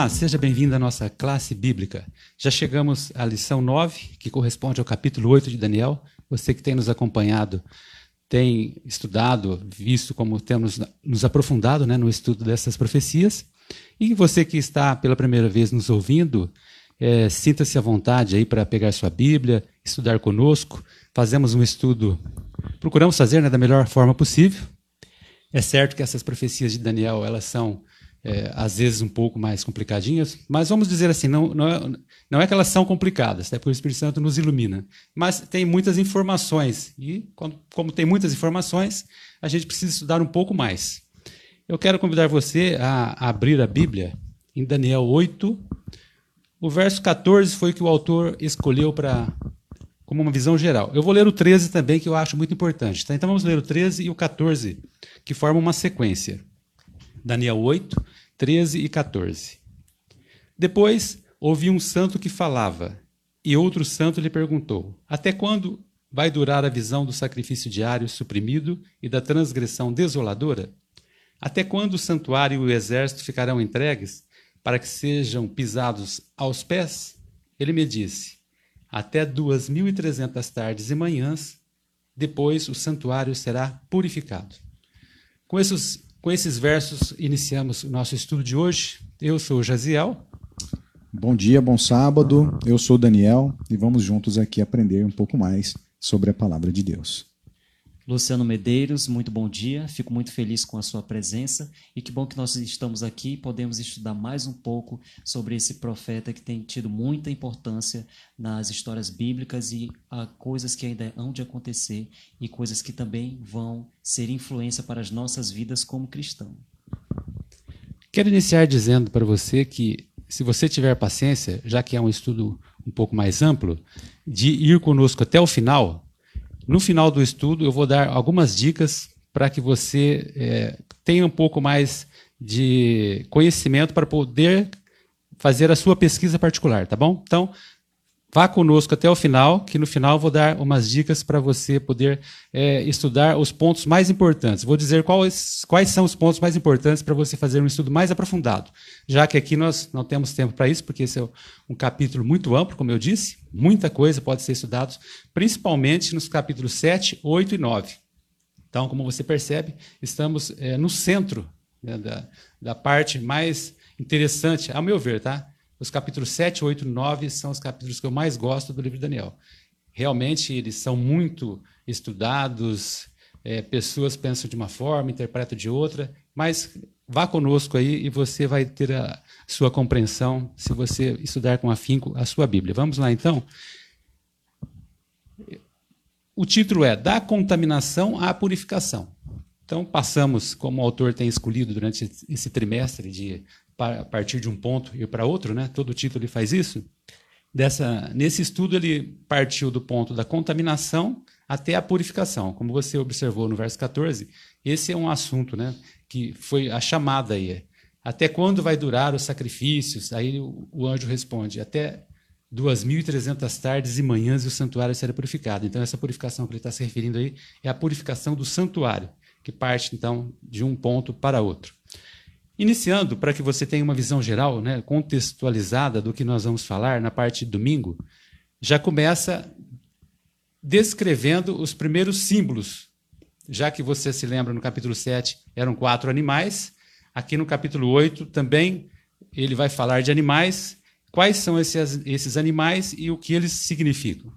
Olá, seja bem-vindo à nossa classe bíblica. Já chegamos à lição 9, que corresponde ao capítulo 8 de Daniel. Você que tem nos acompanhado tem estudado, visto como temos nos aprofundado né, no estudo dessas profecias. E você que está pela primeira vez nos ouvindo, é, sinta-se à vontade aí para pegar sua Bíblia, estudar conosco. Fazemos um estudo, procuramos fazer né, da melhor forma possível. É certo que essas profecias de Daniel elas são é, às vezes um pouco mais complicadinhas, mas vamos dizer assim, não, não, é, não é que elas são complicadas, é porque o Espírito Santo nos ilumina, mas tem muitas informações, e quando, como tem muitas informações, a gente precisa estudar um pouco mais. Eu quero convidar você a abrir a Bíblia em Daniel 8, o verso 14 foi que o autor escolheu para como uma visão geral. Eu vou ler o 13 também, que eu acho muito importante. Tá? Então vamos ler o 13 e o 14, que formam uma sequência. Daniel 8, 13 e 14. Depois ouvi um santo que falava, e outro santo lhe perguntou: Até quando vai durar a visão do sacrifício diário suprimido e da transgressão desoladora? Até quando o santuário e o exército ficarão entregues para que sejam pisados aos pés? Ele me disse: Até duas mil e trezentas tardes e manhãs, depois o santuário será purificado. Com esses com esses versos, iniciamos o nosso estudo de hoje. Eu sou Jaziel. Bom dia, bom sábado. Eu sou Daniel e vamos juntos aqui aprender um pouco mais sobre a palavra de Deus. Luciano Medeiros, muito bom dia. Fico muito feliz com a sua presença e que bom que nós estamos aqui e podemos estudar mais um pouco sobre esse profeta que tem tido muita importância nas histórias bíblicas e a coisas que ainda hão de acontecer e coisas que também vão ser influência para as nossas vidas como cristão. Quero iniciar dizendo para você que se você tiver paciência, já que é um estudo um pouco mais amplo, de ir conosco até o final, no final do estudo, eu vou dar algumas dicas para que você é, tenha um pouco mais de conhecimento para poder fazer a sua pesquisa particular, tá bom? Então, Vá conosco até o final, que no final vou dar umas dicas para você poder é, estudar os pontos mais importantes. Vou dizer quais, quais são os pontos mais importantes para você fazer um estudo mais aprofundado, já que aqui nós não temos tempo para isso, porque esse é um capítulo muito amplo, como eu disse, muita coisa pode ser estudado, principalmente nos capítulos 7, 8 e 9. Então, como você percebe, estamos é, no centro né, da, da parte mais interessante, ao meu ver, tá? Os capítulos 7, 8 e 9 são os capítulos que eu mais gosto do livro de Daniel. Realmente, eles são muito estudados, é, pessoas pensam de uma forma, interpretam de outra, mas vá conosco aí e você vai ter a sua compreensão se você estudar com afinco a sua Bíblia. Vamos lá, então? O título é Da Contaminação à Purificação. Então, passamos, como o autor tem escolhido durante esse trimestre de a partir de um ponto e para outro, né? Todo título ele faz isso. Dessa, nesse estudo ele partiu do ponto da contaminação até a purificação. Como você observou no verso 14, esse é um assunto, né, que foi a chamada aí. Até quando vai durar os sacrifícios? Aí o, o anjo responde: até 2.300 tardes e manhãs e o santuário será purificado. Então, essa purificação que ele está se referindo aí é a purificação do santuário, que parte, então, de um ponto para outro. Iniciando, para que você tenha uma visão geral, né, contextualizada do que nós vamos falar na parte de domingo, já começa descrevendo os primeiros símbolos. Já que você se lembra, no capítulo 7 eram quatro animais, aqui no capítulo 8 também ele vai falar de animais. Quais são esses, esses animais e o que eles significam?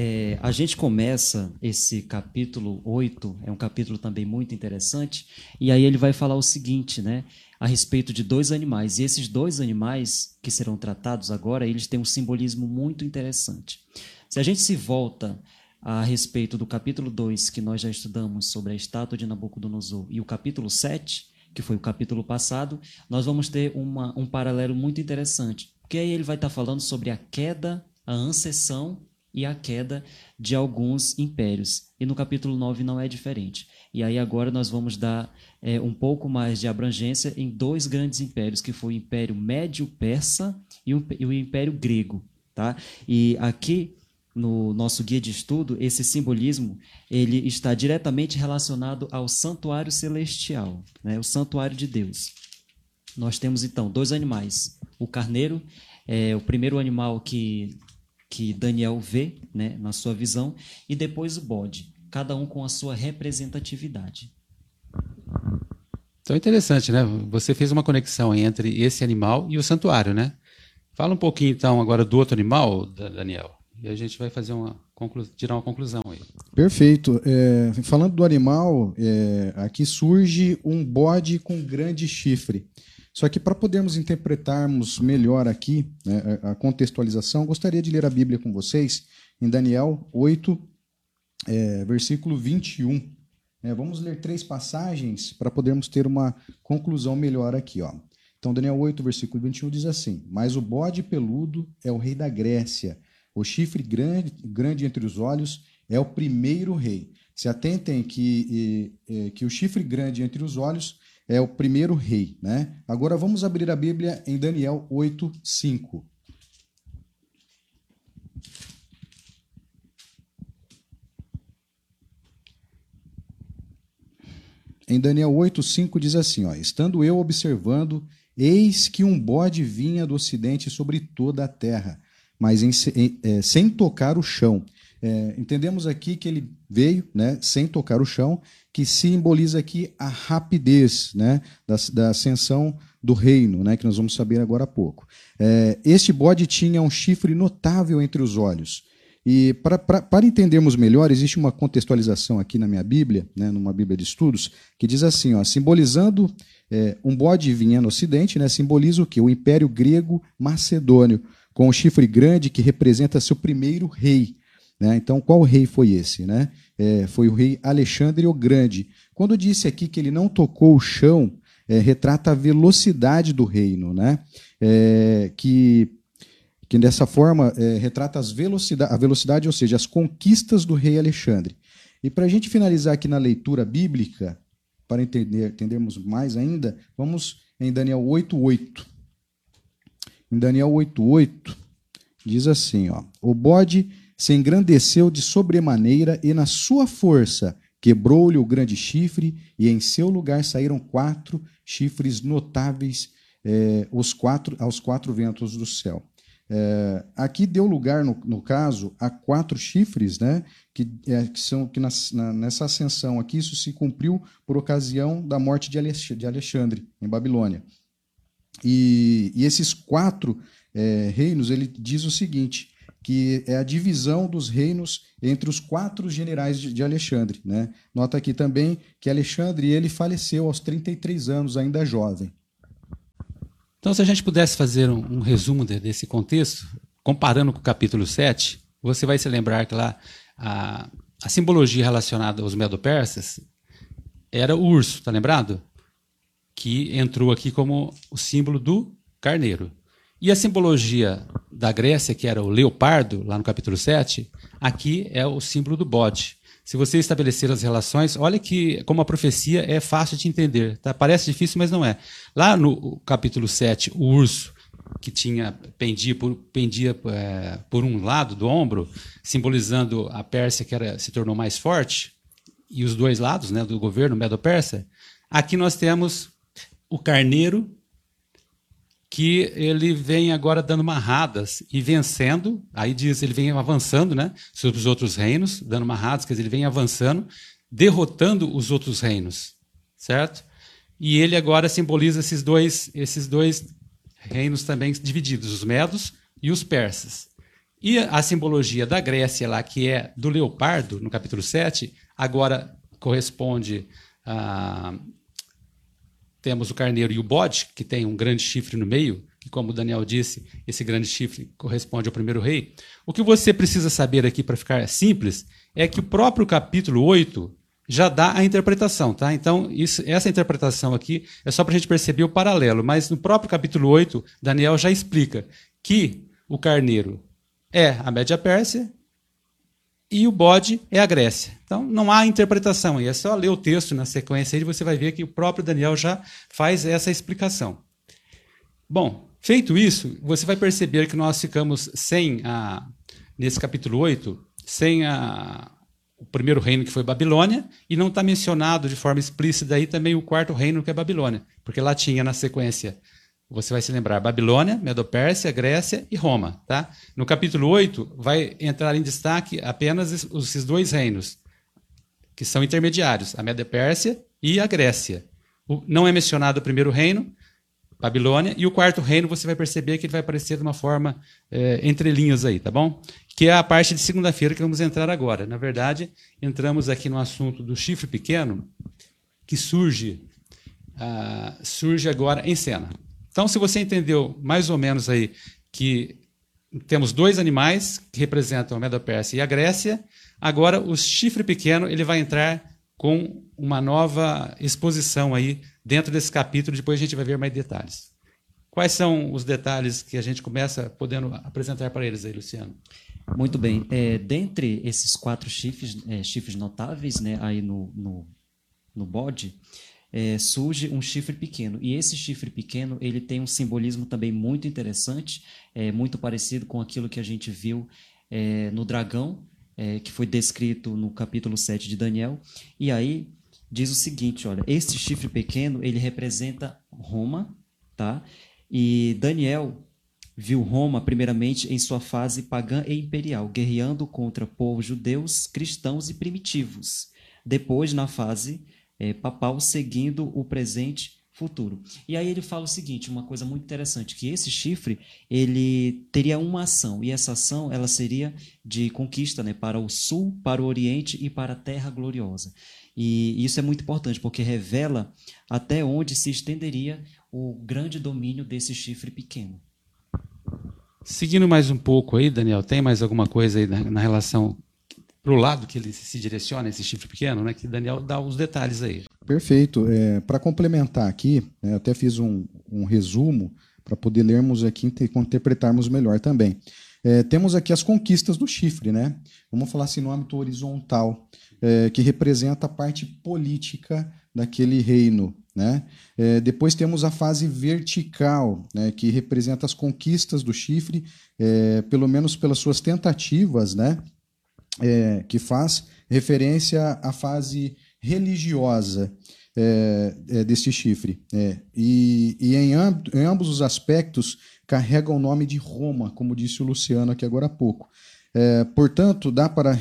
É, a gente começa esse capítulo 8, é um capítulo também muito interessante, e aí ele vai falar o seguinte, né? A respeito de dois animais. E esses dois animais que serão tratados agora, eles têm um simbolismo muito interessante. Se a gente se volta a respeito do capítulo 2, que nós já estudamos sobre a estátua de Nabucodonosor, e o capítulo 7, que foi o capítulo passado, nós vamos ter uma, um paralelo muito interessante. Porque aí ele vai estar falando sobre a queda, a ancessão e a queda de alguns impérios. E no capítulo 9 não é diferente. E aí agora nós vamos dar é, um pouco mais de abrangência em dois grandes impérios, que foi o Império Médio-Persa e e o Império Grego. Tá? E aqui no nosso guia de estudo, esse simbolismo ele está diretamente relacionado ao santuário celestial, né? o santuário de Deus. nós temos então dois animais. O carneiro é o primeiro animal que, que Daniel vê né, na sua visão, e depois o bode, cada um com a sua representatividade. Então é interessante, né? Você fez uma conexão entre esse animal e o santuário, né? Fala um pouquinho então agora do outro animal, Daniel, e a gente vai fazer uma tirar uma conclusão aí. Perfeito. É, falando do animal, é, aqui surge um bode com grande chifre. Só que para podermos interpretarmos melhor aqui né, a contextualização, gostaria de ler a Bíblia com vocês em Daniel 8, é, versículo 21. É, vamos ler três passagens para podermos ter uma conclusão melhor aqui. Ó. Então, Daniel 8, versículo 21 diz assim: Mas o bode peludo é o rei da Grécia o chifre grande, grande entre os olhos é o primeiro rei. Se atentem que, que o chifre grande entre os olhos é o primeiro rei. Né? Agora vamos abrir a Bíblia em Daniel 8, 5. Em Daniel 8,5 diz assim: ó, Estando eu observando, eis que um bode vinha do ocidente sobre toda a terra mas em, é, sem tocar o chão. É, entendemos aqui que ele veio né, sem tocar o chão, que simboliza aqui a rapidez né, da, da ascensão do reino, né, que nós vamos saber agora há pouco. É, este bode tinha um chifre notável entre os olhos. E para entendermos melhor, existe uma contextualização aqui na minha Bíblia, né, numa Bíblia de estudos, que diz assim, ó, simbolizando é, um bode vinha no ocidente, né, simboliza o que? O Império Grego Macedônio, com o chifre grande que representa seu primeiro rei. Né? Então, qual rei foi esse? Né? É, foi o rei Alexandre o Grande. Quando disse aqui que ele não tocou o chão, é, retrata a velocidade do reino, né? É, que, que dessa forma é, retrata as velocidade, a velocidade, ou seja, as conquistas do rei Alexandre. E para a gente finalizar aqui na leitura bíblica, para entender, entendermos mais ainda, vamos em Daniel 8,8. Em Daniel 8,8, diz assim: ó, O bode se engrandeceu de sobremaneira e, na sua força, quebrou-lhe o grande chifre, e em seu lugar saíram quatro chifres notáveis é, os quatro, aos quatro ventos do céu. É, aqui deu lugar, no, no, caso, a quatro chifres, né, que, é, que são que na, nessa ascensão aqui, isso se cumpriu por ocasião da morte de Alexandre, em Babilônia. E, e esses quatro reinos, ele diz o seguinte, que é a divisão dos reinos entre os quatro generais de, Alexandre. Né? Nota aqui também que Alexandre ele faleceu aos 33 anos, ainda jovem. Então, se a gente pudesse fazer um, um resumo de, desse contexto, comparando com o capítulo 7, você vai se lembrar que lá a, a simbologia relacionada aos medo-persas era o urso, tá lembrado? que entrou aqui como o símbolo do carneiro. E a simbologia da Grécia, que era o leopardo, lá no capítulo 7, aqui é o símbolo do bode. Se você estabelecer as relações, olha que como a profecia é fácil de entender. Tá? Parece difícil, mas não é. Lá no capítulo 7, o urso, que tinha pendia por, pendia, é, por um lado do ombro, simbolizando a Pérsia que era, se tornou mais forte, e os dois lados né, do governo Medo-Persa, aqui nós temos o carneiro, que ele vem agora dando marradas e vencendo, aí diz, ele vem avançando né, sobre os outros reinos, dando marradas, quer dizer, ele vem avançando, derrotando os outros reinos, certo? E ele agora simboliza esses dois, esses dois reinos também divididos, os medos e os persas. E a simbologia da Grécia lá, que é do leopardo, no capítulo 7, agora corresponde a, temos o carneiro e o bode, que tem um grande chifre no meio, que, como o Daniel disse, esse grande chifre corresponde ao primeiro rei. O que você precisa saber aqui, para ficar simples, é que o próprio capítulo 8 já dá a interpretação. Tá? Então, isso, essa interpretação aqui é só para a gente perceber o paralelo, mas no próprio capítulo 8, Daniel já explica que o carneiro é a Média Pérsia e o bode é a Grécia. Então não há interpretação aí, é só ler o texto na sequência e você vai ver que o próprio Daniel já faz essa explicação. Bom, feito isso, você vai perceber que nós ficamos sem a nesse capítulo 8, sem a o primeiro reino que foi Babilônia, e não está mencionado de forma explícita aí também o quarto reino que é Babilônia, porque lá tinha na sequência, você vai se lembrar, Babilônia, Medopérsia, Grécia e Roma. Tá? No capítulo 8 vai entrar em destaque apenas esses dois reinos, que são intermediários, a Medopérsia e a Grécia. Não é mencionado o primeiro reino, Babilônia, e o quarto reino você vai perceber que ele vai aparecer de uma forma é, entre linhas aí, tá bom? Que é a parte de segunda-feira que vamos entrar agora. Na verdade, entramos aqui no assunto do chifre pequeno, que surge, uh, surge agora em cena. Então, se você entendeu mais ou menos aí que temos dois animais que representam a Medo-Pérsia e a Grécia, agora o chifre pequeno ele vai entrar com uma nova exposição aí dentro desse capítulo, depois a gente vai ver mais detalhes. Quais são os detalhes que a gente começa podendo apresentar para eles aí, Luciano? Muito bem. É, dentre esses quatro chifres, é, chifres notáveis né, aí no, no, no bode, é, surge um chifre pequeno. E esse chifre pequeno ele tem um simbolismo também muito interessante, é, muito parecido com aquilo que a gente viu é, no dragão, é, que foi descrito no capítulo 7 de Daniel. E aí diz o seguinte, olha, este chifre pequeno, ele representa Roma, tá? E Daniel viu Roma primeiramente em sua fase pagã e imperial, guerreando contra povos judeus, cristãos e primitivos. Depois, na fase é, papal, seguindo o presente futuro. E aí ele fala o seguinte, uma coisa muito interessante, que esse chifre, ele teria uma ação, e essa ação, ela seria de conquista, né, para o sul, para o oriente e para a terra gloriosa. E isso é muito importante, porque revela até onde se estenderia o grande domínio desse chifre pequeno. Seguindo mais um pouco aí, Daniel, tem mais alguma coisa aí na, na relação para o lado que ele se direciona, esse chifre pequeno, né? Que Daniel dá os detalhes aí. Perfeito. É, para complementar aqui, né, até fiz um, um resumo para poder lermos aqui e interpretarmos melhor também. É, temos aqui as conquistas do chifre, né? Vamos falar assim no âmbito horizontal, é, que representa a parte política daquele reino. Né? É, depois temos a fase vertical, né, que representa as conquistas do chifre, é, pelo menos pelas suas tentativas, né, é, que faz referência à fase religiosa é, é, desse chifre. É, e, e em, amb em, ambos os aspectos carrega o nome de Roma, como disse o Luciano aqui agora há pouco. É, portanto, dá para,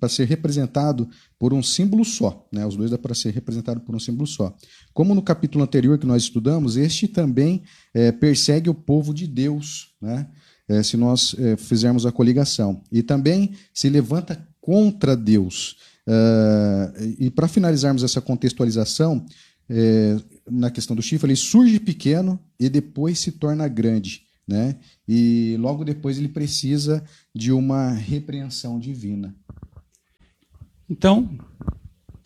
para, ser representado por um símbolo só. Né? Os dois dá para ser representado por um símbolo só. Como no capítulo anterior que nós estudamos, este também é, persegue o povo de Deus. Né? É, se nós é, fizermos a coligação. E também se levanta contra Deus. Uh, e para finalizarmos essa contextualização, é, na questão do chifre, ele surge pequeno e depois se torna grande. Né? E logo depois ele precisa de uma repreensão divina. Então,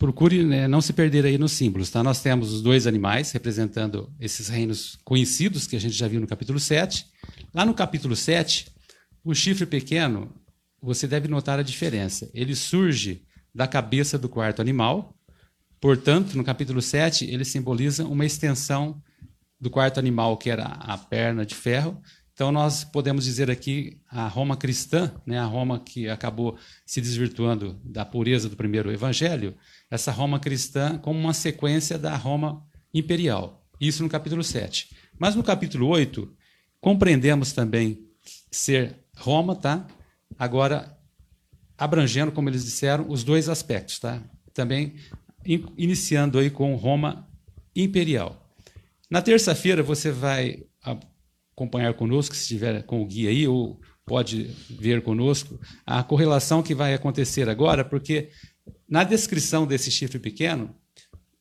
procure né, não se perder aí nos símbolos. Tá? Nós temos os dois animais representando esses reinos conhecidos que a gente já viu no capítulo 7. Lá no capítulo 7, o chifre pequeno, você deve notar a diferença. Ele surge da cabeça do quarto animal, portanto, no capítulo 7, ele simboliza uma extensão do quarto animal, que era a perna de ferro. Então, nós podemos dizer aqui a Roma cristã, né, a Roma que acabou se desvirtuando da pureza do primeiro evangelho, essa Roma cristã como uma sequência da Roma imperial. Isso no capítulo 7. Mas no capítulo 8, Compreendemos também ser Roma, tá? Agora, abrangendo, como eles disseram, os dois aspectos, tá? Também iniciando aí com Roma imperial. Na terça-feira você vai acompanhar conosco, se estiver com o guia aí, ou pode ver conosco, a correlação que vai acontecer agora, porque na descrição desse chifre pequeno,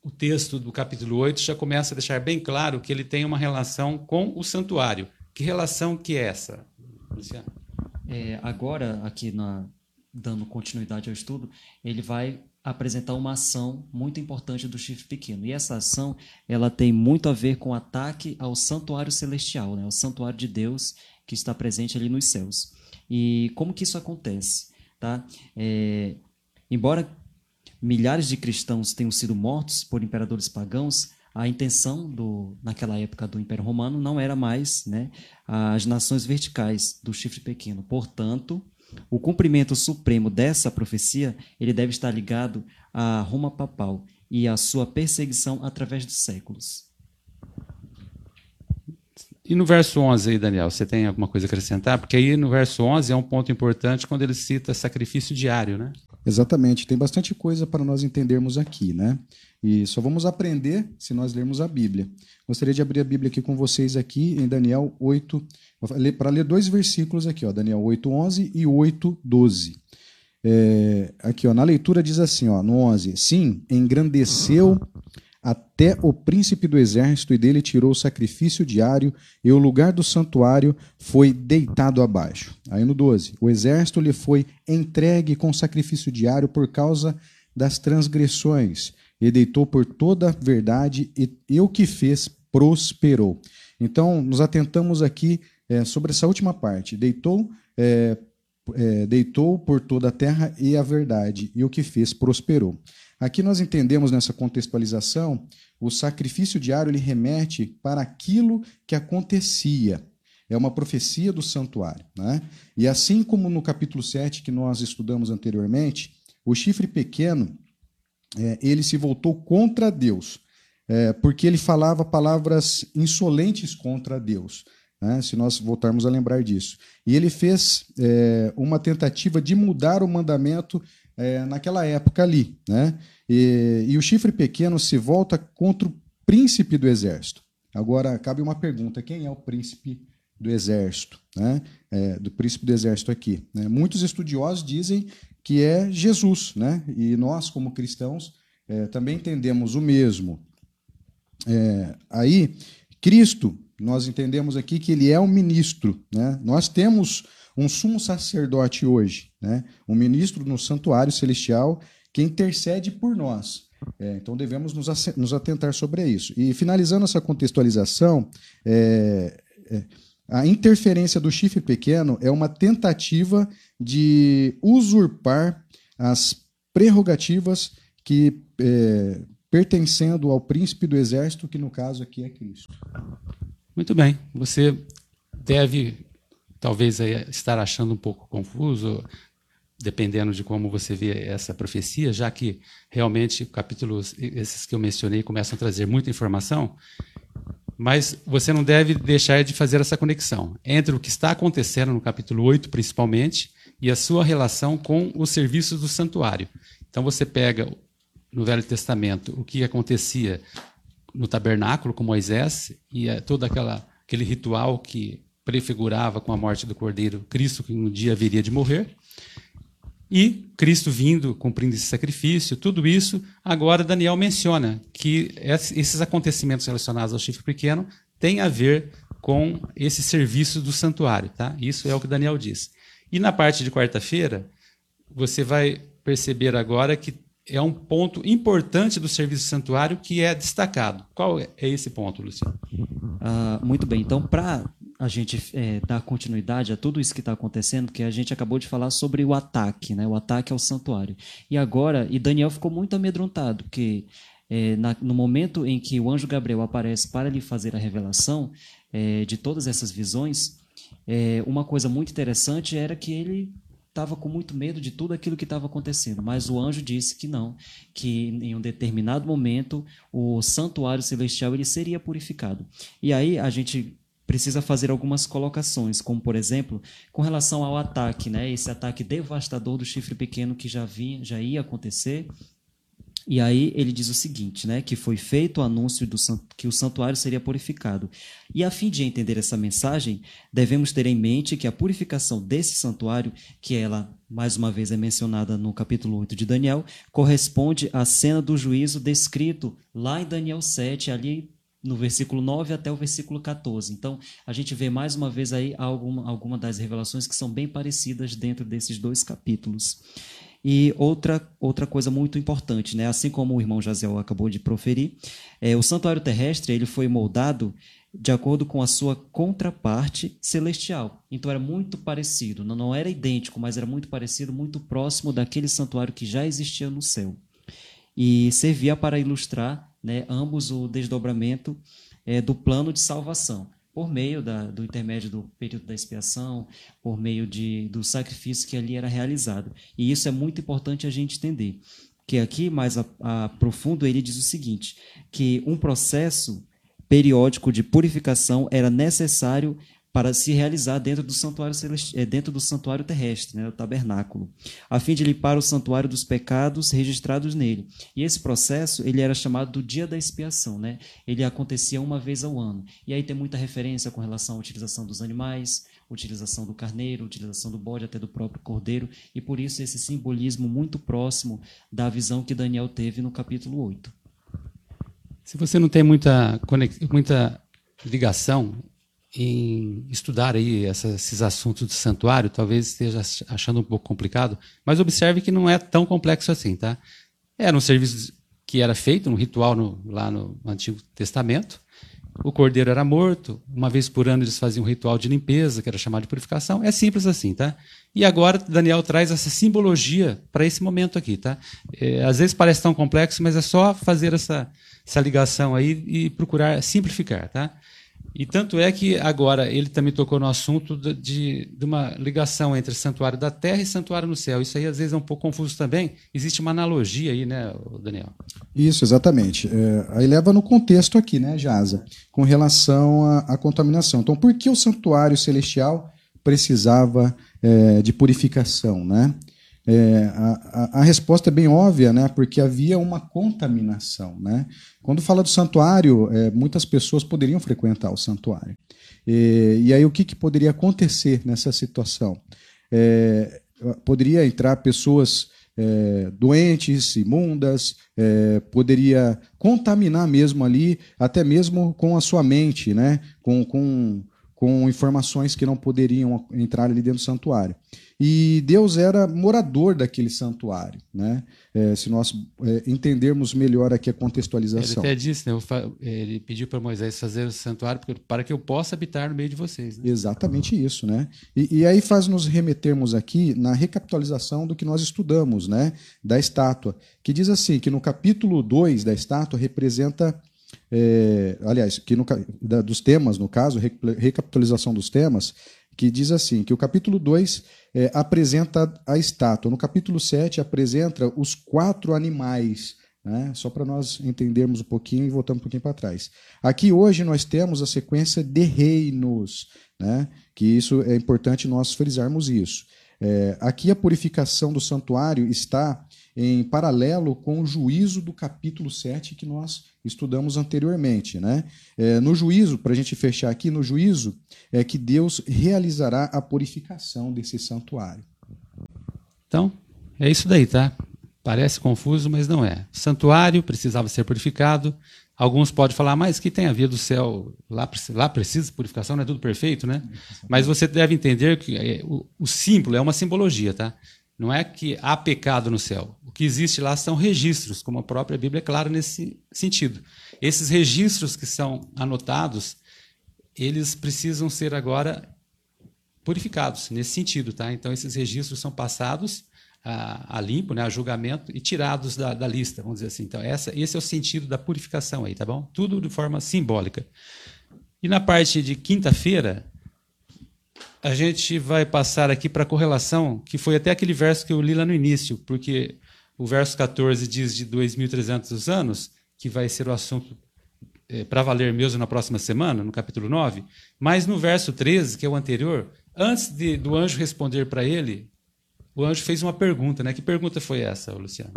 o texto do capítulo 8 já começa a deixar bem claro que ele tem uma relação com o santuário, que relação que é essa, Luciano? É, agora, aqui na, dando continuidade ao estudo, ele vai apresentar uma ação muito importante do chifre pequeno. E essa ação ela tem muito a ver com o ataque ao santuário celestial, né? o santuário de Deus que está presente ali nos céus. E como que isso acontece? Tá? É, embora milhares de cristãos tenham sido mortos por imperadores pagãos, a intenção do, naquela época do Império Romano não era mais né, as nações verticais do chifre pequeno. Portanto, O cumprimento supremo dessa profecia, ele deve estar ligado à Roma papal e à sua perseguição através dos séculos. E no verso 11 aí, Daniel, você tem alguma coisa a acrescentar? Porque aí no verso 11 é um ponto importante quando ele cita sacrifício diário, né? Exatamente, tem bastante coisa para nós entendermos aqui, né? E só vamos aprender se nós lermos a Bíblia. Gostaria de abrir a Bíblia aqui com vocês aqui em Daniel 8, para ler dois versículos aqui, ó, Daniel 8, 11 e 8, 12. É, aqui, ó, na leitura diz assim, ó, no 11, sim, engrandeceu até o príncipe do exército e dele tirou o sacrifício diário e o lugar do santuário foi deitado abaixo. Aí no 12, o exército lhe foi entregue com sacrifício diário por causa das transgressões e deitou por toda a verdade e, e o que fez prosperou. Então, nos atentamos aqui é, sobre essa última parte. Deitou, é, é, deitou por toda a terra e a verdade, e o que fez prosperou. Aqui nós entendemos nessa contextualização, o sacrifício diário ele remete para aquilo que acontecia. É uma profecia do santuário. Né? E assim como no capítulo 7 que nós estudamos anteriormente, o chifre pequeno é, ele se voltou contra Deus, é, porque ele falava palavras insolentes contra Deus. Né? Se nós voltarmos a lembrar disso. E ele fez é, uma tentativa de mudar o mandamento é, naquela época ali. Né? E, e o chifre pequeno se volta contra o príncipe do exército. Agora, cabe uma pergunta: quem é o príncipe do exército? Né? É, do príncipe do exército aqui. Né? Muitos estudiosos dizem que é Jesus, né? e nós, como cristãos, é, também entendemos o mesmo. É, aí, Cristo, nós entendemos aqui que ele é o ministro. Né? Nós temos um sumo sacerdote hoje, né? um ministro no santuário celestial que intercede por nós. É, então devemos nos, nos, atentar sobre isso. E finalizando essa contextualização, é, é, a interferência do chifre pequeno é uma tentativa de usurpar as prerrogativas que é, pertencendo ao príncipe do exército, que no caso aqui é Cristo. Muito bem. Você deve talvez estar achando um pouco confuso, dependendo de como você vê essa profecia, já que realmente capítulos esses que eu mencionei começam a trazer muita informação, mas você não deve deixar de fazer essa conexão entre o que está acontecendo no capítulo 8, principalmente, e a sua relação com os serviços do santuário. Então você pega no Velho Testamento o que acontecia no tabernáculo com Moisés e é todo aquela, aquele ritual que prefigurava com a morte do Cordeiro Cristo que um dia haveria de morrer. E Cristo vindo, cumprindo esse sacrifício, tudo isso, agora Daniel menciona que esses acontecimentos relacionados ao chifre pequeno têm a ver com esse serviço do santuário. Tá? Isso é o que Daniel diz. E na parte de quarta-feira, você vai perceber agora que é um ponto importante do serviço santuário que é destacado. Qual é esse ponto, Luciano? Ah, muito bem. Então, para a gente é, dar continuidade a tudo isso que está acontecendo, que a gente acabou de falar sobre o ataque, né? o ataque ao santuário. E agora, e Daniel ficou muito amedrontado, porque é, na, no momento em que o anjo Gabriel aparece para lhe fazer a revelação é, de todas essas visões, é, uma coisa muito interessante era que ele estava com muito medo de tudo aquilo que estava acontecendo, mas o anjo disse que não, que em um determinado momento o santuário celestial ele seria purificado. E aí a gente precisa fazer algumas colocações, como por exemplo, com relação ao ataque, né? Esse ataque devastador do chifre pequeno que já vinha, já ia acontecer. E aí ele diz o seguinte, né, que foi feito o anúncio do que o santuário seria purificado. E a fim de entender essa mensagem, devemos ter em mente que a purificação desse santuário, que ela mais uma vez é mencionada no capítulo 8 de Daniel, corresponde à cena do juízo descrito lá em Daniel 7, ali no versículo 9 até o versículo 14. Então, a gente vê mais uma vez aí alguma, alguma das revelações que são bem parecidas dentro desses dois capítulos. E outra, outra coisa muito importante, né? assim como o irmão Jaziel acabou de proferir, é, o santuário terrestre ele foi moldado de acordo com a sua contraparte celestial. Então era muito parecido, não, não era idêntico, mas era muito parecido, muito próximo daquele santuário que já existia no céu. E servia para ilustrar né, ambos o desdobramento é, do plano de salvação. Por meio da, do intermédio do período da expiação, por meio de, do sacrifício que ali era realizado. E isso é muito importante a gente entender. Que aqui, mais a, a profundo, ele diz o seguinte: que um processo periódico de purificação era necessário para se realizar dentro do santuário celesti... Eh, dentro do santuário terrestre, né, o tabernáculo, a fim de limpar o santuário dos pecados registrados nele. E esse processo ele era chamado do dia da expiação, né? Ele acontecia uma vez ao ano. E aí tem muita referência com relação à utilização dos animais, utilização do carneiro, utilização do bode, até do próprio cordeiro, e por isso esse simbolismo muito próximo da visão que Daniel teve no capítulo 8. Se você não tem muita, muita ligação em estudar aí esses assuntos do santuário, talvez esteja achando um pouco complicado, mas observe que não é tão complexo assim, tá? Era um serviço que era feito, um ritual no, lá no Antigo Testamento. O cordeiro era morto, uma vez por ano eles faziam um ritual de limpeza, que era chamado de purificação. É simples assim, tá? E agora Daniel traz essa simbologia para esse momento aqui, tá? É, às vezes parece tão complexo, mas é só fazer essa, essa ligação aí e procurar simplificar, tá? E tanto é que agora ele também tocou no assunto de, de, uma ligação entre santuário da terra e santuário no céu. Isso aí às vezes é um pouco confuso também. Existe uma analogia aí, né, Daniel? Isso, exatamente. É, aí leva no contexto aqui, né, Jaza, com relação à, contaminação. Então, por que o santuário celestial precisava é, de purificação, né? É, a, a, resposta é bem óbvia, né? Porque havia uma contaminação, né? Quando fala do santuário, é, muitas pessoas poderiam frequentar o santuário. E, e aí o que, que, poderia acontecer nessa situação? É, poderia entrar pessoas é, doentes, imundas, é, poderia contaminar mesmo ali, até mesmo com a sua mente, né? Com, com, com informações que não poderiam entrar ali dentro do santuário. E Deus era morador daquele santuário, né? É, se nós é, entendermos melhor aqui a contextualização. Ele até disse, né? Ele pediu para Moisés fazer o santuário para que eu possa habitar no meio de vocês. Né? Exatamente isso, né? E, e aí faz nos remetermos aqui na recapitalização do que nós estudamos, né? Da estátua, que diz assim, que no capítulo 2 da estátua representa é, aliás, que no, da, dos temas, no caso, recapitalização dos temas, que diz assim, que o capítulo 2 é, apresenta a estátua, no capítulo 7 apresenta os quatro animais, né? só para nós entendermos um pouquinho e voltamos um pouquinho para trás. Aqui hoje nós temos a sequência de reinos, né? que isso é importante nós frisarmos isso. É, aqui a purificação do santuário está em paralelo com o juízo do capítulo 7 que nós estudamos anteriormente. Né? É, no juízo, para a gente fechar aqui, no juízo é que Deus realizará a purificação desse santuário. Então, é isso daí, tá? Parece confuso, mas não é. santuário precisava ser purificado. Alguns podem falar, mas que tem a via do céu? Lá, lá precisa de purificação, não é tudo perfeito, né? Mas você deve entender que é, o, o símbolo é uma simbologia, tá? Não é que há pecado no céu. O que existe lá são registros, como a própria Bíblia é clara nesse sentido. Esses registros que são anotados, eles precisam ser agora purificados nesse sentido, tá? Então esses registros são passados a, a limpo, né, a julgamento e tirados da, da, lista, vamos dizer assim. Então essa, esse é o sentido da purificação aí, tá bom? Tudo de forma simbólica. E na parte de quinta-feira, a gente vai passar aqui para a correlação, que foi até aquele verso que eu li lá no início, porque o verso 14 diz de 2.300 anos, que vai ser o assunto é, para valer mesmo na próxima semana, no capítulo 9, mas no verso 13, que é o anterior, antes de, do anjo responder para ele, o anjo fez uma pergunta, né? Que pergunta foi essa, Luciano?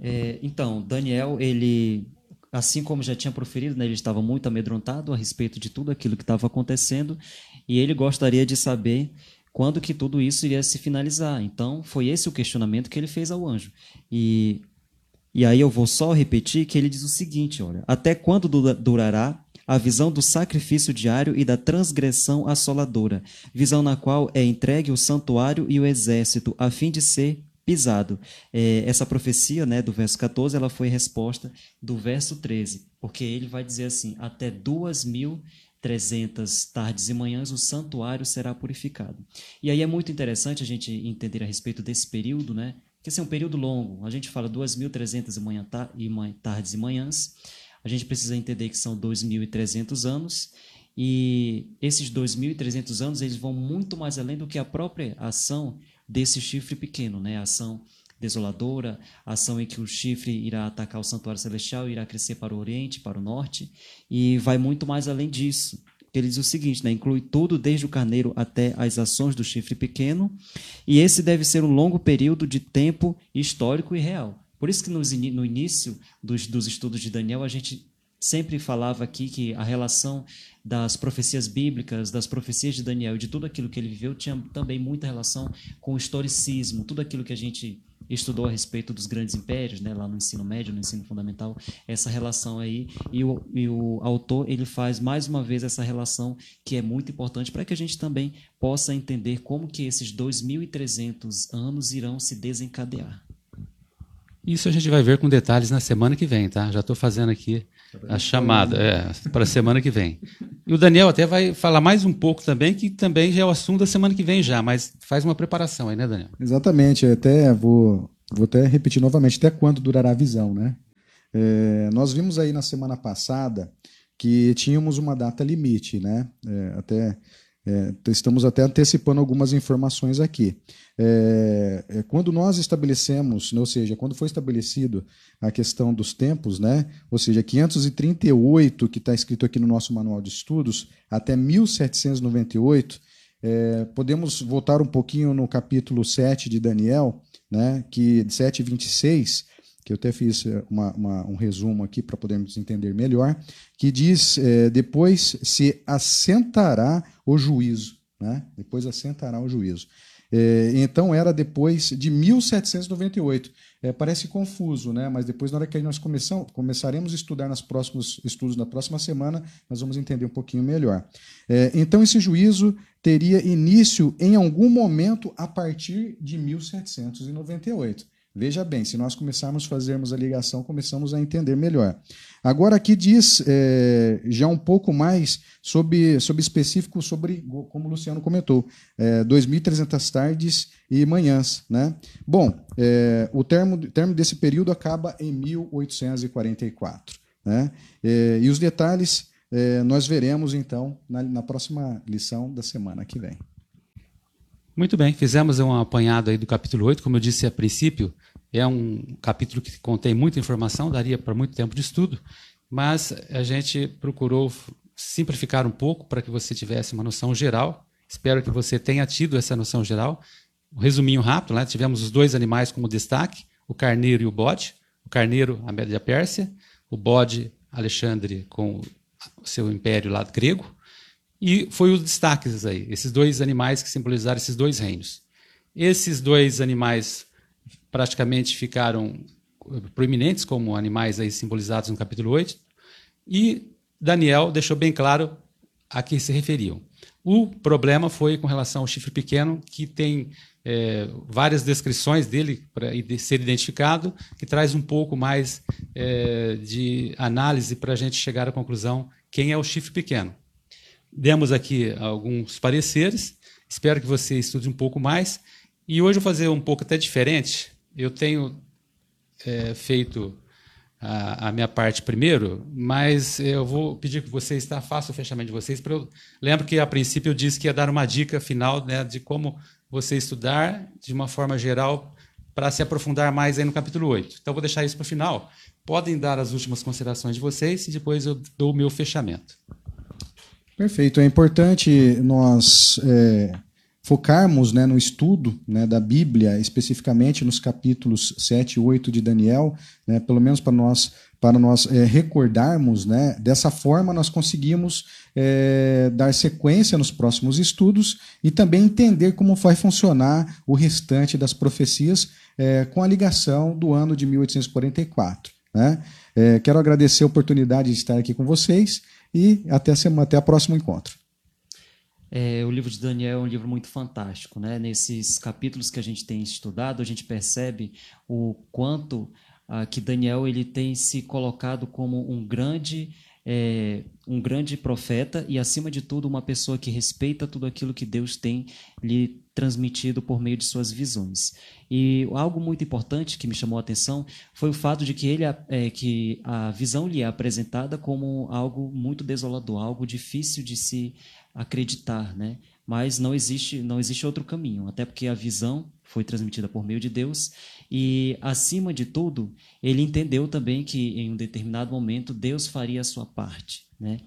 É, então, Daniel, ele assim como já tinha proferido, né, ele estava muito amedrontado a respeito de tudo aquilo que estava acontecendo e ele gostaria de saber quando que tudo isso iria se finalizar. Então, foi esse o questionamento que ele fez ao anjo. E, e aí eu vou só repetir que ele diz o seguinte, olha, até quando durará a visão do sacrifício diário e da transgressão assoladora, visão na qual é entregue o santuário e o exército, a fim de ser pisado. É, essa profecia né, do verso 14 ela foi resposta do verso 13, porque ele vai dizer assim: até duas mil 300 tardes e manhãs o santuário será purificado. E aí é muito interessante a gente entender a respeito desse período, né? Que esse é um período longo. A gente fala 2.300 manhã, tardes e manhãs. A gente precisa entender que são 2.300 anos E esses 2.300 anos eles vão muito mais além do que a própria ação desse chifre pequeno, né? A ação desoladora, ação em que o chifre irá atacar o santuário celestial, irá crescer para o oriente, para o norte, e vai muito mais além disso. Ele diz o seguinte, né? inclui tudo desde o carneiro até as ações do chifre pequeno, e esse deve ser um longo período de tempo histórico e real. Por isso que no início dos, dos estudos de Daniel a gente sempre falava aqui que a relação das profecias bíblicas, das profecias de Daniel e de tudo aquilo que ele viveu tinha também muita relação com o historicismo, tudo aquilo que a gente estudou a respeito dos grandes impérios, né, lá no ensino médio, no ensino fundamental, essa relação aí e o, e o autor ele faz mais uma vez essa relação que é muito importante para que a gente também possa entender como que esses 2.300 anos irão se desencadear. Isso a gente vai ver com detalhes na semana que vem, tá? Já estou fazendo aqui a chamada é, para a semana que vem. E o Daniel até vai falar mais um pouco também, que também já é o assunto da semana que vem já, mas faz uma preparação aí, né, Daniel? Exatamente. Até vou, vou até repetir novamente, até quando durará a visão, né? É, nós vimos aí na semana passada que tínhamos uma data limite, né? É, até é, estamos até antecipando algumas informações aqui. É, é, quando nós estabelecemos, né, ou seja, quando foi estabelecido a questão dos tempos, né, ou seja, 538, que está escrito aqui no nosso manual de estudos, até 1798, é, podemos voltar um pouquinho no capítulo 7 de Daniel, né, que 7, 26, que eu até fiz é, uma, uma, um resumo aqui para podermos entender melhor, que diz: é, depois se assentará o juízo. Né? Depois assentará o juízo. É, então era depois de 1798. É, parece confuso, né? mas depois, na hora que nós começamos, começaremos a estudar nos próximos estudos na próxima semana, nós vamos entender um pouquinho melhor. É, então, esse juízo teria início em algum momento a partir de 1798. Veja bem, se nós começarmos a fazermos a ligação, começamos a entender melhor. Agora aqui diz é, já um pouco mais sobre, sobre específico sobre, como o Luciano comentou, é, 2.300 tardes e manhãs. Né? Bom, é, o termo, termo desse período acaba em 1844. Né? É, e os detalhes é, nós veremos então na, na próxima lição da semana que vem. Muito bem, fizemos um apanhado aí do capítulo 8, como eu disse a princípio, é um capítulo que contém muita informação, daria para muito tempo de estudo, mas a gente procurou simplificar um pouco para que você tivesse uma noção geral. Espero que você tenha tido essa noção geral. Um resuminho rápido, né? tivemos os dois animais como destaque, o carneiro e o bode. O carneiro, a Média Pérsia, o bode, Alexandre, com o seu império lá grego, e foi os destaques aí, esses dois animais que simbolizaram esses dois reinos. Esses dois animais praticamente ficaram proeminentes como animais aí simbolizados no capítulo 8, e Daniel deixou bem claro a que se referiam. O problema foi com relação ao chifre pequeno, que tem é, várias descrições dele para ser identificado, que traz um pouco mais é, de análise para a gente chegar à conclusão quem é o chifre pequeno. Demos aqui alguns pareceres, espero que você estude um pouco mais. E hoje eu vou fazer um pouco até diferente. Eu tenho é, feito a, a, minha parte primeiro, mas eu vou pedir que vocês, tá, façam o fechamento de vocês. Eu, lembro que a princípio eu disse que ia dar uma dica final né, de como você estudar de uma forma geral para se aprofundar mais aí no capítulo 8. Então, vou deixar isso para o final. Podem dar as últimas considerações de vocês e depois eu dou o meu fechamento. Perfeito. É importante nós é, focarmos né, no estudo né, da Bíblia, especificamente nos capítulos 7 e 8 de Daniel, né, pelo menos para nós, para nós é, recordarmos, né, dessa forma nós conseguimos é, dar sequência nos próximos estudos e também entender como vai funcionar o restante das profecias é, com a ligação do ano de 1844. Né? É, quero agradecer a oportunidade de estar aqui com vocês e até, a semana, até o próximo encontro. É, o livro de Daniel é um livro muito fantástico. Né? Nesses capítulos que a gente tem estudado, a gente percebe o quanto ah, que Daniel ele tem se colocado como um grande é, um grande profeta e, acima de tudo, uma pessoa que respeita tudo aquilo que Deus tem lhe transmitido por meio de suas visões. E algo muito importante que me chamou a atenção foi o fato de que ele é, que a visão lhe é apresentada como algo muito desolador, algo difícil de se acreditar, né? Mas não existe não existe outro caminho, até porque a visão foi transmitida por meio de Deus e acima de tudo ele entendeu também que em um determinado momento Deus faria a sua parte, né?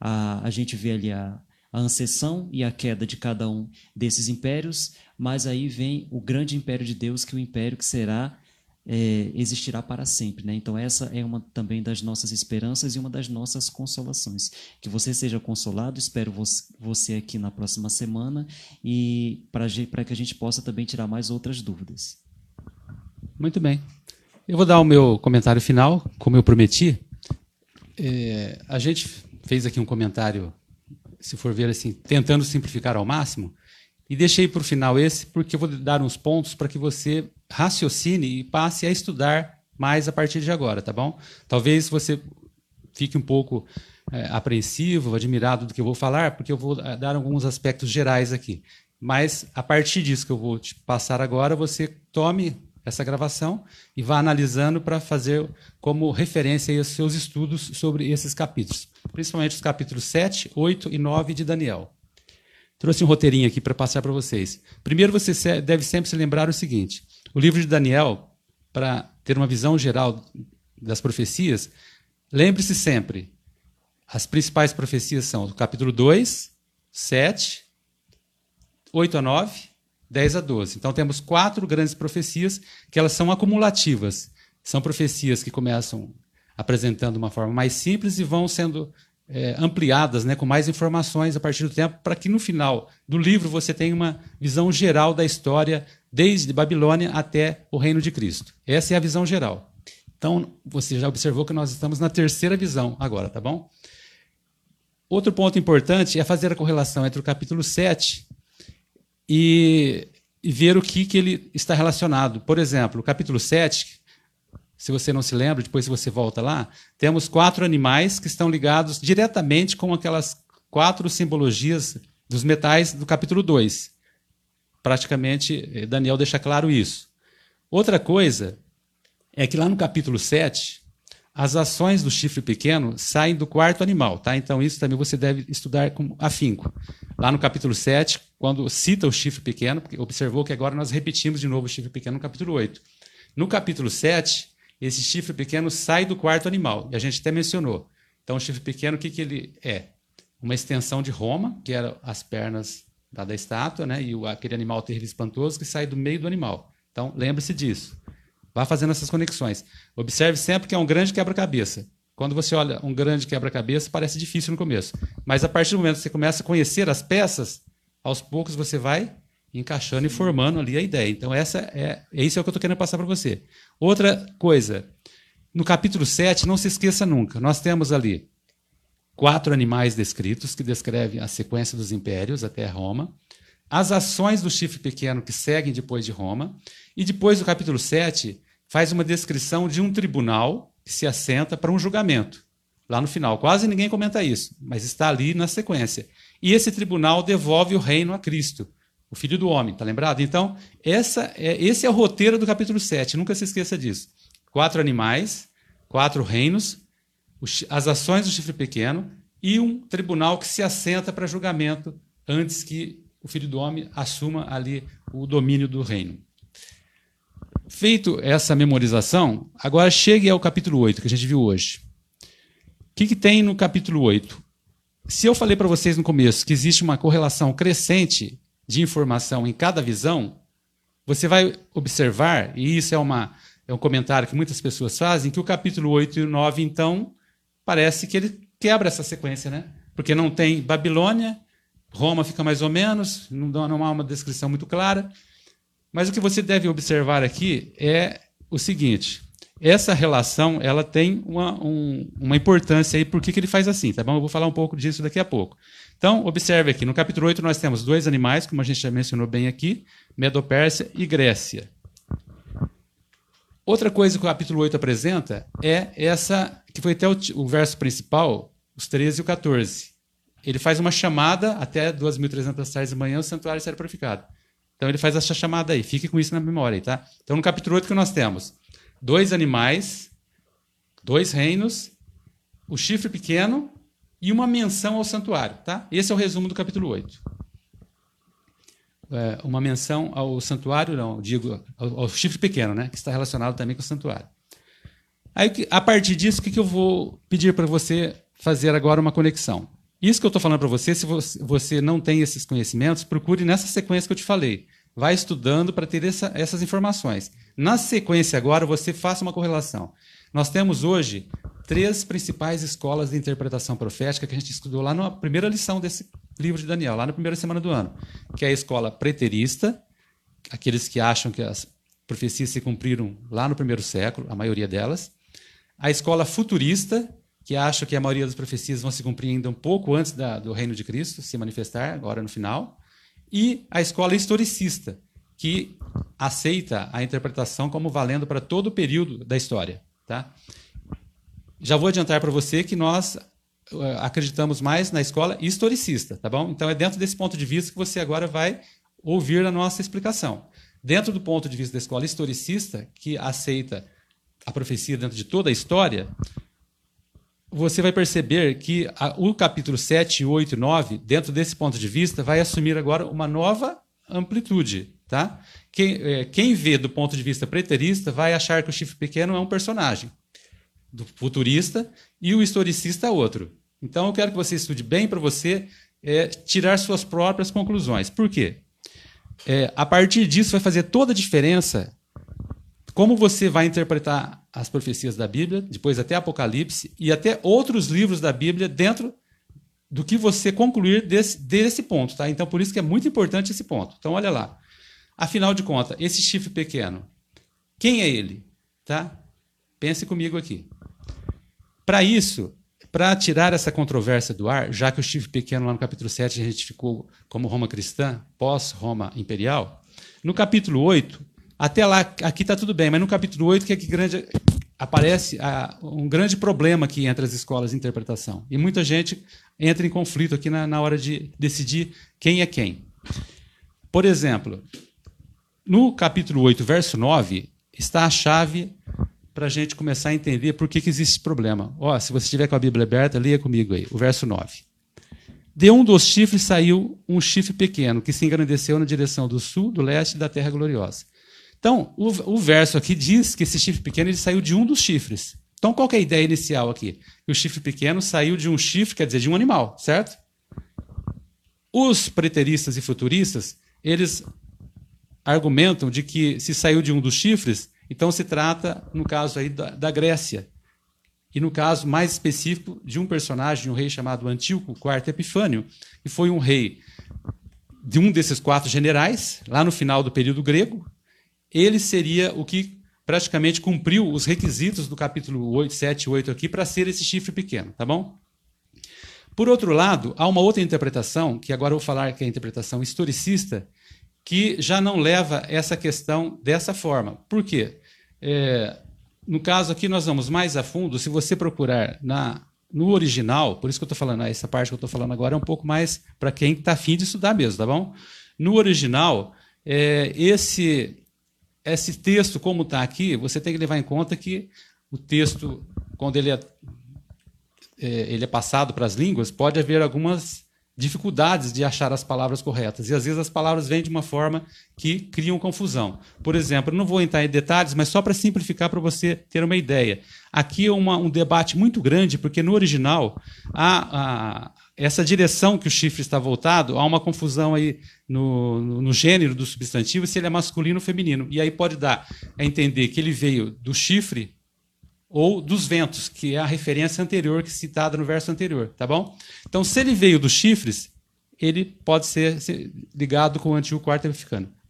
A, a gente vê ali a a ancessão e a queda de cada um desses impérios, mas aí vem o grande império de Deus, que é o império que será é, existirá para sempre. Né? Então, essa é uma também das nossas esperanças e uma das nossas consolações. Que você seja consolado, espero você aqui na próxima semana e para que a gente possa também tirar mais outras dúvidas. Muito bem. Eu vou dar o meu comentário final, como eu prometi. É, a gente fez aqui um comentário se for ver assim, tentando simplificar ao máximo. E deixei para o final esse, porque eu vou dar uns pontos para que você raciocine e passe a estudar mais a partir de agora, tá bom? Talvez você fique um pouco é, apreensivo, admirado do que eu vou falar, porque eu vou é, dar alguns aspectos gerais aqui. Mas a partir disso que eu vou te passar agora, você tome essa gravação e vá analisando para fazer como referência os seus estudos sobre esses capítulos, principalmente os capítulos 7, 8 e 9 de Daniel. Trouxe um roteirinho aqui para passar para vocês. Primeiro, você deve sempre se lembrar o seguinte: o livro de Daniel, para ter uma visão geral das profecias, lembre-se sempre: as principais profecias são o capítulo 2, 7, 8 a 9 10 a 12. Então temos quatro grandes profecias que elas são acumulativas. São profecias que começam apresentando uma forma mais simples e vão sendo é, ampliadas né, com mais informações a partir do tempo, para que no final do livro você tenha uma visão geral da história, desde Babilônia até o reino de Cristo. Essa é a visão geral. Então, você já observou que nós estamos na terceira visão agora, tá bom? Outro ponto importante é fazer a correlação entre o capítulo 7 e, e ver o que, que ele está relacionado. Por exemplo, o capítulo 7, se você não se lembra, depois você volta lá, temos quatro animais que estão ligados diretamente com aquelas quatro simbologias dos metais do capítulo 2. Praticamente, eh, Daniel deixa claro isso. Outra coisa é que lá no capítulo 7, as ações do chifre pequeno saem do quarto animal, tá? Então isso também você deve estudar com afinco. Lá no capítulo 7, quando cita o chifre pequeno, porque observou que agora nós repetimos de novo o chifre pequeno no capítulo 8. No capítulo 7, esse chifre pequeno sai do quarto animal, e a gente até mencionou. Então o chifre pequeno, o que, que ele é? Uma extensão de Roma, que eram as pernas da, da estátua, né? e o, aquele animal terrível espantoso que sai do meio do animal. Então lembre-se disso. Vá fazendo essas conexões. Observe sempre que é um grande quebra-cabeça. Quando você olha um grande quebra-cabeça, parece difícil no começo. Mas a partir do momento que você começa a conhecer as peças, aos poucos você vai encaixando e formando ali a ideia. Então, essa é, isso é o que eu estou querendo passar para você. Outra coisa, no capítulo 7, não se esqueça nunca, nós temos ali quatro animais descritos que descrevem a sequência dos impérios até Roma, as ações do chifre pequeno que seguem depois de Roma, e depois do capítulo 7 faz uma descrição de um tribunal que se assenta para um julgamento. Lá no final, quase ninguém comenta isso, mas está ali na sequência. E esse tribunal devolve o reino a Cristo, o Filho do Homem, tá lembrado? Então, essa é, esse é o roteiro do capítulo 7, nunca se esqueça disso. Quatro animais, quatro reinos, as ações do chifre pequeno e um tribunal que se assenta para julgamento antes que o Filho do Homem assuma ali o domínio do reino. Feito essa memorização, agora chegue ao capítulo 8, que a gente viu hoje. O que, que tem no capítulo 8? Se eu falei para vocês no começo que existe uma correlação crescente de informação em cada visão, você vai observar, e isso é, uma, é um comentário que muitas pessoas fazem, que o capítulo 8 e o 9, então, parece que ele quebra essa sequência, né? Porque não tem Babilônia, Roma fica mais ou menos, não, não há uma descrição muito clara. Mas o que você deve observar aqui é o seguinte: essa relação ela tem uma, um, uma importância aí, por que ele faz assim, tá bom? Eu vou falar um pouco disso daqui a pouco. Então, observe aqui, no capítulo 8 nós temos dois animais, como a gente já mencionou bem aqui, Medopérsia e Grécia. Outra coisa que o capítulo 8 apresenta é essa, que foi até o, o verso principal, os 13 e o 14. Ele faz uma chamada até 2.300 tardes de manhã, o santuário será purificado. Então ele faz essa chamada aí, fique com isso na memória, tá? Então no capítulo 8 que nós temos dois animais, dois reinos, o chifre pequeno e uma menção ao santuário, tá? Esse é o resumo do capítulo 8. É, uma menção ao santuário, não, digo, ao, ao, chifre pequeno, né? Que está relacionado também com o santuário. Aí, a partir disso, o que, que eu vou pedir para você fazer agora uma conexão? Isso que eu estou falando para você, se você não tem esses conhecimentos, procure nessa sequência que eu te falei. Vai estudando para ter essa, essas informações. Na sequência agora, você faça uma correlação. Nós temos hoje três principais escolas de interpretação profética que a gente estudou lá na primeira lição desse livro de Daniel, lá na primeira semana do ano, que é a escola preterista, aqueles que acham que as profecias se cumpriram lá no primeiro século, a maioria delas, a escola futurista, que acha que a maioria das profecias vão se cumprir ainda um pouco antes da, do reino de Cristo se manifestar, agora no final, e a escola historicista, que aceita a interpretação como valendo para todo o período da história. Tá? Já vou adiantar para você que nós eh, acreditamos mais na escola historicista, tá bom? Então é dentro desse ponto de vista que você agora vai ouvir a nossa explicação. Dentro do ponto de vista da escola historicista, que aceita a profecia dentro de toda a história, você vai perceber que a, o capítulo 7, 8 e 9, dentro desse ponto de vista, vai assumir agora uma nova amplitude. Tá? Quem, é, quem vê do ponto de vista preterista vai achar que o chifre pequeno é um personagem do futurista e o historicista outro. Então eu quero que você estude bem para você é, tirar suas próprias conclusões. Por quê? É, a partir disso vai fazer toda a diferença como você vai interpretar as profecias da Bíblia, depois até Apocalipse e até outros livros da Bíblia dentro do que você concluir desse, desse ponto. Tá? Então, por isso que é muito importante esse ponto. Então, olha lá. Afinal de contas, esse chifre pequeno, quem é ele? Tá? Pense comigo aqui. Para isso, para tirar essa controvérsia do ar, já que o chifre pequeno lá no capítulo 7 a gente ficou como Roma cristã, pós-Roma imperial, no capítulo 8, até lá, aqui está tudo bem, mas no capítulo 8 que é que grande, aparece a, um grande problema aqui entre as escolas de interpretação. E muita gente entra em conflito aqui na, na hora de decidir quem é quem. Por exemplo, no capítulo 8, verso 9, está a chave para a gente começar a entender por que, que existe esse problema. Ó, se você estiver com a Bíblia aberta, leia comigo aí, o verso 9. De um dos chifres saiu um chifre pequeno, que se engrandeceu na direção do sul, do leste da terra gloriosa. Então, o, o, verso aqui diz que esse chifre pequeno ele saiu de um dos chifres. Então, qual é a ideia inicial aqui? Que o chifre pequeno saiu de um chifre, quer dizer, de um animal, certo? Os preteristas e futuristas, eles argumentam de que se saiu de um dos chifres, então se trata, no caso aí, da, da Grécia. E no caso mais específico, de um personagem, um rei chamado Antíoco IV Epifânio, que foi um rei de um desses quatro generais, lá no final do período grego, ele seria o que praticamente cumpriu os requisitos do capítulo 8, 7 e 8 aqui para ser esse chifre pequeno, tá bom? Por outro lado, há uma outra interpretação, que agora eu vou falar que é a interpretação historicista, que já não leva essa questão dessa forma. Por quê? É, no caso aqui, nós vamos mais a fundo. Se você procurar na, no original, por isso que eu estou falando, essa parte que eu estou falando agora é um pouco mais para quem está afim de estudar mesmo, tá bom? No original, é, esse esse texto, como está aqui, você tem que levar em conta que o texto, quando ele é, é, ele é passado para as línguas, pode haver algumas dificuldades de achar as palavras corretas. E às vezes as palavras vêm de uma forma que criam confusão. Por exemplo, não vou entrar em detalhes, mas só para simplificar para você ter uma ideia. Aqui é uma, um debate muito grande, porque no original a, essa direção que o chifre está voltado, há uma confusão aí no, no, gênero do substantivo, se ele é masculino ou feminino. E aí pode dar a entender que ele veio do chifre ou dos ventos, que é a referência anterior que citada no verso anterior, tá bom? Então, se ele veio dos chifres, ele pode ser ligado com o antigo quarto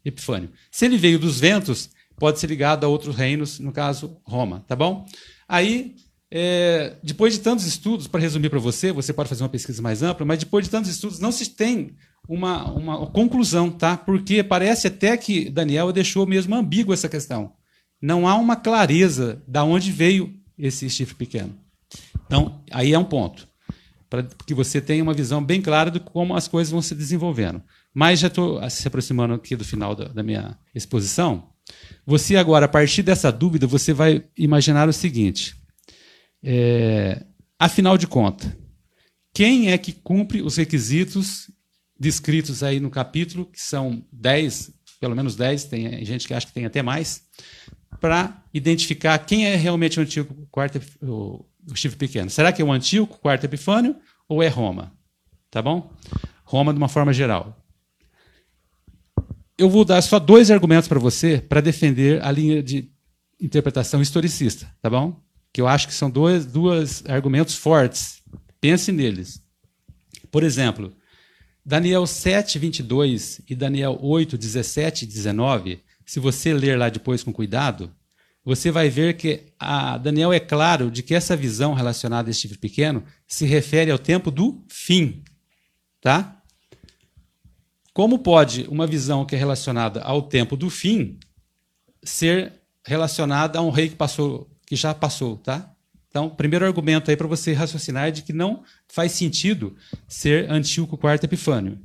epifânio. Se ele veio dos ventos, pode ser ligado a outros reinos, no caso Roma, tá bom? Aí é, depois de tantos estudos, para resumir para você, você pode fazer uma pesquisa mais ampla, mas depois de tantos estudos não se tem uma, uma conclusão, tá? Porque parece até que Daniel deixou mesmo ambíguo essa questão. Não há uma clareza da onde veio esse chifre pequeno. Então, aí é um ponto. para que você tenha uma visão bem clara de como as coisas vão se desenvolvendo. Mas já estou se aproximando aqui do final da, da minha exposição. Você agora, a partir dessa dúvida, você vai imaginar o seguinte: é, afinal de contas, quem é que cumpre os requisitos descritos aí no capítulo, que são 10, pelo menos 10, tem gente que acha que tem até mais, para identificar quem é realmente o antigo quarto, o, chifre pequeno. Será que é o antigo quarto epifânio ou é Roma? Tá bom? Roma de uma forma geral. Eu vou dar só dois argumentos para você para defender a linha de interpretação historicista, tá bom? Que eu acho que são dois, dois argumentos fortes. Pense neles. Por exemplo, Daniel 7, 22 e Daniel 8, 17 e 19, se você ler lá depois com cuidado, você vai ver que Daniel é claro de que essa visão relacionada a este chifre pequeno se refere ao tempo do fim. Tá? Como pode uma visão que é relacionada ao tempo do fim ser relacionada a um rei que passou, que já passou, tá? Então, primeiro argumento aí para você raciocinar é de que não faz sentido ser Antíoco IV Epifânio.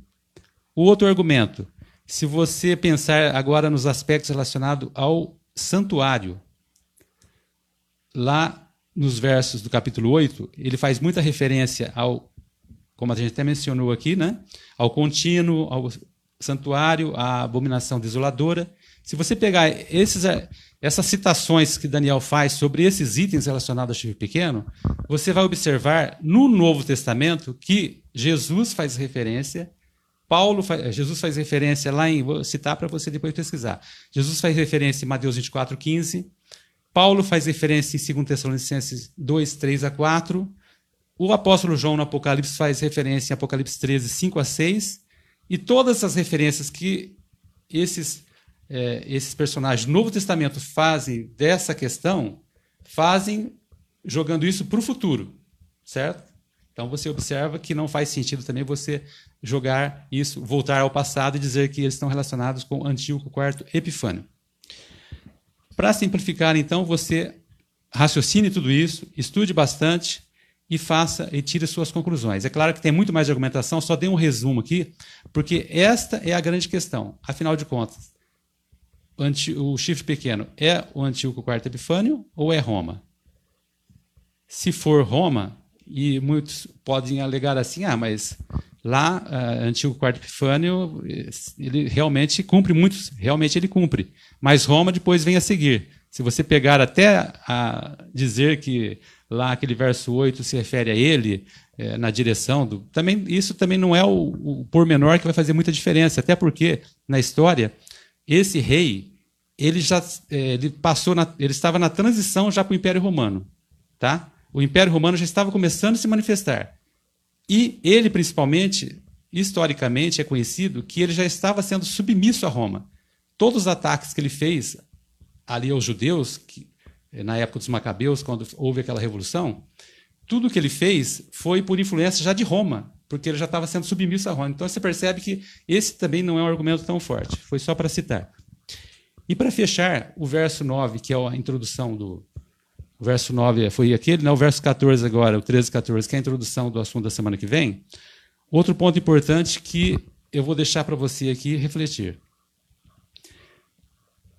O outro argumento, se você pensar agora nos aspectos relacionados ao santuário, lá nos versos do capítulo 8, ele faz muita referência ao, como a gente até mencionou aqui, né? ao contínuo, ao santuário, à abominação desoladora. Se você pegar esses, essas citações que Daniel faz sobre esses itens relacionados ao chifre pequeno, você vai observar no Novo Testamento que Jesus faz referência, Paulo faz, Jesus faz referência lá em, vou citar para você depois pesquisar. Jesus faz referência em Mateus 24, 15, Paulo faz referência em 2 Tessalonicenses 2, 3 a 4. O apóstolo João no Apocalipse faz referência em Apocalipse 13, 5 a 6. E todas as referências que esses, é, esses personagens do Novo Testamento fazem dessa questão, fazem jogando isso para o futuro, certo? Então você observa que não faz sentido também você jogar isso, voltar ao passado e dizer que eles estão relacionados com Antíoco IV Epifânio. Para simplificar, então, você raciocine tudo isso, estude bastante e faça e tire suas conclusões. É claro que tem muito mais argumentação, só dei um resumo aqui, porque esta é a grande questão. Afinal de contas, o chifre pequeno é o Antíoco IV Epifânio ou é Roma? Se for Roma, e muitos podem alegar assim, ah, mas lá, uh, Antigo Quarto Epifânio, ele realmente cumpre muitos, realmente ele cumpre. Mas Roma depois vem a seguir. Se você pegar até a dizer que lá aquele verso 8 se refere a ele, é, na direção do. Também, isso também não é o, o pormenor que vai fazer muita diferença, até porque, na história, esse rei, ele já é, ele passou na, ele estava na transição já para o Império Romano. Tá? O Império Romano já estava começando a se manifestar. E ele, principalmente, historicamente, é conhecido que ele já estava sendo submisso a Roma todos os ataques que ele fez ali aos judeus, que, eh, na época dos Macabeus, quando houve aquela revolução, tudo que ele fez foi por influência já de Roma, porque ele já estava sendo submisso a Roma. Então você percebe que esse também não é um argumento tão forte. Foi só para citar. E para fechar, o verso 9, que é a introdução do. O verso 9 foi aquele, né? o verso 14 agora, o 13 e 14, que é a introdução do assunto da semana que vem. Outro ponto importante que eu vou deixar para você aqui refletir.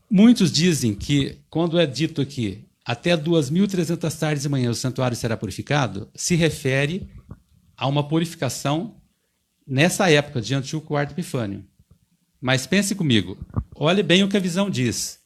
Muitos dizem que, quando é dito aqui, até 2.300 tardes de manhã o santuário será purificado, se refere a uma purificação nessa época, diante do quarto Epifânio. Mas pense comigo, olhe bem o que a visão diz.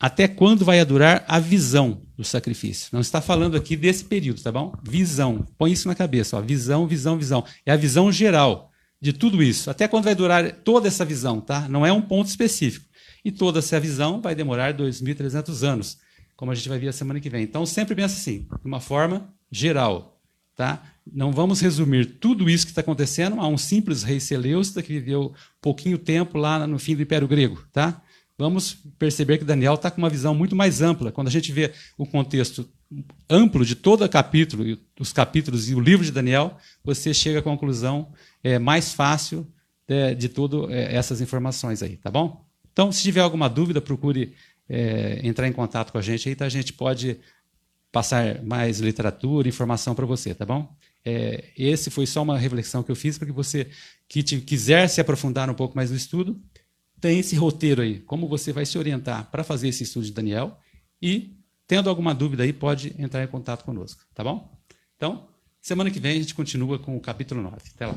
Até quando vai durar a visão do sacrifício? Não está falando aqui desse período, tá bom? Visão. Põe isso na cabeça, ó. visão, visão, visão. É a visão geral de tudo isso. Até quando vai durar toda essa visão, tá? Não é um ponto específico. E toda essa visão vai demorar 2.300 anos, como a gente vai ver a semana que vem. Então, sempre pensa assim, de uma forma geral, tá? Não vamos resumir tudo isso que está acontecendo a um simples rei Seleucida que viveu pouquinho tempo lá no fim do Império Grego, tá? Vamos perceber que Daniel está com uma visão muito mais ampla. Quando a gente vê o contexto amplo de todo o capítulo, os capítulos e o livro de Daniel, você chega à conclusão é, mais fácil de, de todas é, essas informações aí, tá bom? Então, se tiver alguma dúvida, procure é, entrar em contato com a gente aí, tá? A gente pode passar mais literatura, informação para você, tá bom? É, esse foi só uma reflexão que eu fiz para que você que te, quiser se aprofundar um pouco mais no estudo, tem esse roteiro aí, como você vai se orientar para fazer esse estudo de Daniel e, tendo alguma dúvida aí, pode entrar em contato conosco, tá bom? Então, semana que vem a gente continua com o capítulo 9. Até lá.